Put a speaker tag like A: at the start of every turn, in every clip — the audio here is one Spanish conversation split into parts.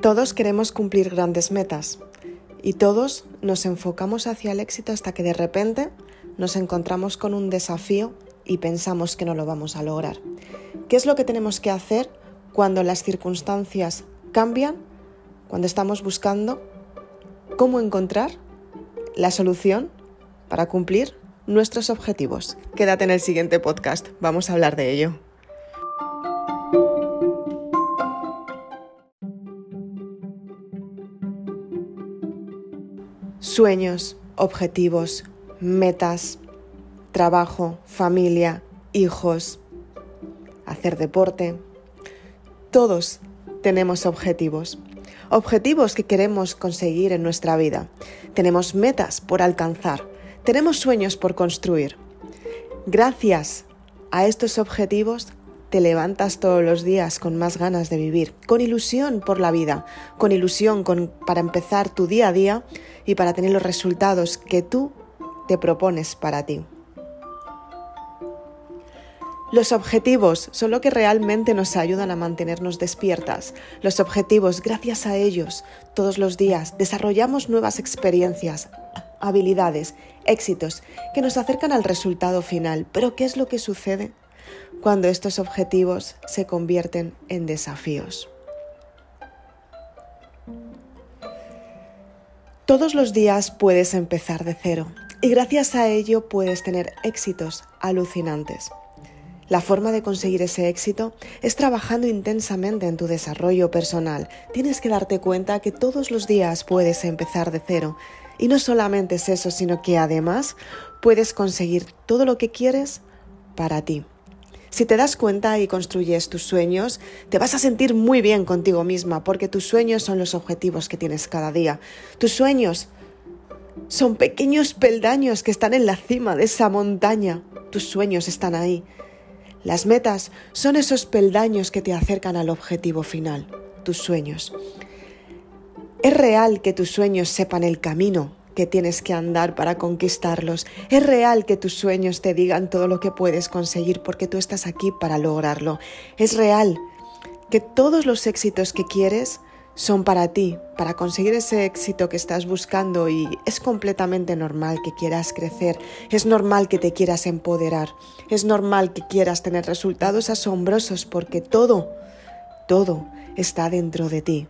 A: Todos queremos cumplir grandes metas y todos nos enfocamos hacia el éxito hasta que de repente nos encontramos con un desafío y pensamos que no lo vamos a lograr. ¿Qué es lo que tenemos que hacer cuando las circunstancias cambian, cuando estamos buscando cómo encontrar la solución para cumplir nuestros objetivos? Quédate en el siguiente podcast, vamos a hablar de ello. Sueños, objetivos, metas, trabajo, familia, hijos, hacer deporte. Todos tenemos objetivos. Objetivos que queremos conseguir en nuestra vida. Tenemos metas por alcanzar. Tenemos sueños por construir. Gracias a estos objetivos te levantas todos los días con más ganas de vivir, con ilusión por la vida, con ilusión para empezar tu día a día y para tener los resultados que tú te propones para ti. Los objetivos son lo que realmente nos ayudan a mantenernos despiertas. Los objetivos, gracias a ellos, todos los días desarrollamos nuevas experiencias, habilidades, éxitos que nos acercan al resultado final. Pero ¿qué es lo que sucede? Cuando estos objetivos se convierten en desafíos. Todos los días puedes empezar de cero y gracias a ello puedes tener éxitos alucinantes. La forma de conseguir ese éxito es trabajando intensamente en tu desarrollo personal. Tienes que darte cuenta que todos los días puedes empezar de cero. Y no solamente es eso, sino que además puedes conseguir todo lo que quieres para ti. Si te das cuenta y construyes tus sueños, te vas a sentir muy bien contigo misma porque tus sueños son los objetivos que tienes cada día. Tus sueños son pequeños peldaños que están en la cima de esa montaña. Tus sueños están ahí. Las metas son esos peldaños que te acercan al objetivo final, tus sueños. Es real que tus sueños sepan el camino que tienes que andar para conquistarlos. Es real que tus sueños te digan todo lo que puedes conseguir porque tú estás aquí para lograrlo. Es real que todos los éxitos que quieres son para ti, para conseguir ese éxito que estás buscando y es completamente normal que quieras crecer, es normal que te quieras empoderar, es normal que quieras tener resultados asombrosos porque todo, todo está dentro de ti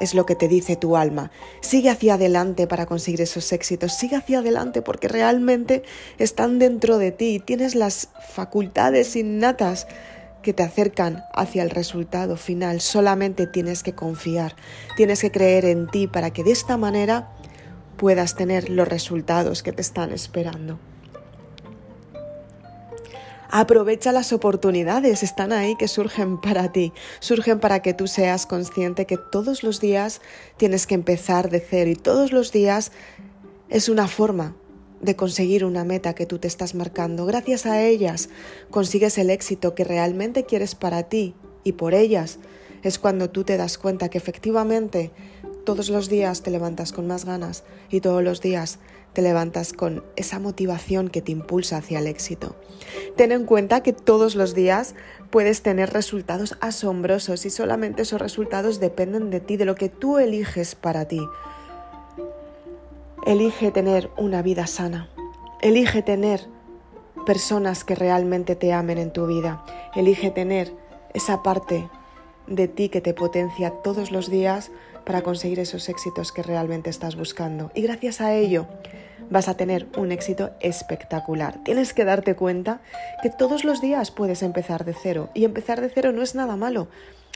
A: es lo que te dice tu alma. Sigue hacia adelante para conseguir esos éxitos, sigue hacia adelante porque realmente están dentro de ti, tienes las facultades innatas que te acercan hacia el resultado final. Solamente tienes que confiar, tienes que creer en ti para que de esta manera puedas tener los resultados que te están esperando. Aprovecha las oportunidades, están ahí que surgen para ti, surgen para que tú seas consciente que todos los días tienes que empezar de cero y todos los días es una forma de conseguir una meta que tú te estás marcando. Gracias a ellas consigues el éxito que realmente quieres para ti y por ellas es cuando tú te das cuenta que efectivamente todos los días te levantas con más ganas y todos los días te levantas con esa motivación que te impulsa hacia el éxito. Ten en cuenta que todos los días puedes tener resultados asombrosos y solamente esos resultados dependen de ti, de lo que tú eliges para ti. Elige tener una vida sana. Elige tener personas que realmente te amen en tu vida. Elige tener esa parte de ti que te potencia todos los días para conseguir esos éxitos que realmente estás buscando. Y gracias a ello vas a tener un éxito espectacular. Tienes que darte cuenta que todos los días puedes empezar de cero. Y empezar de cero no es nada malo.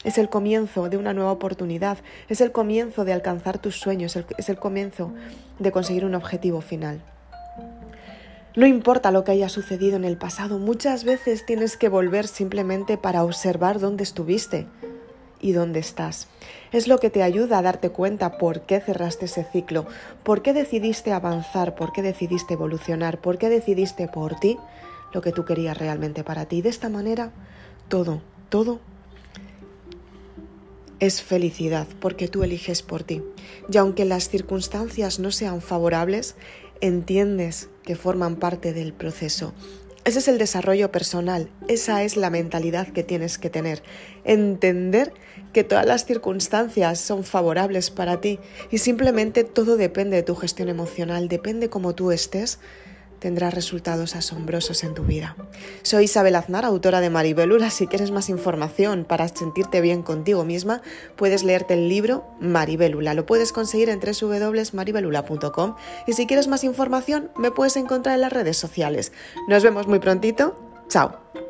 A: Es el comienzo de una nueva oportunidad, es el comienzo de alcanzar tus sueños, es el comienzo de conseguir un objetivo final. No importa lo que haya sucedido en el pasado, muchas veces tienes que volver simplemente para observar dónde estuviste, y dónde estás. Es lo que te ayuda a darte cuenta por qué cerraste ese ciclo, por qué decidiste avanzar, por qué decidiste evolucionar, por qué decidiste por ti lo que tú querías realmente para ti. De esta manera, todo, todo es felicidad porque tú eliges por ti. Y aunque las circunstancias no sean favorables, entiendes que forman parte del proceso Ese es el desarrollo personal, esa es la mentalidad que tienes que tener. Entender que todas las circunstancias son favorables para ti y simplemente todo depende de tu gestión emocional, depende cómo tú estés, tendrás resultados asombrosos en tu vida. Soy Isabel Aznar, autora de Maribelula. Si quieres más información para sentirte bien contigo misma, puedes leerte el libro Maribelula. Lo puedes conseguir en www.maribelula.com y si quieres más información, me puedes encontrar en las redes sociales. Nos vemos muy prontito. Chao.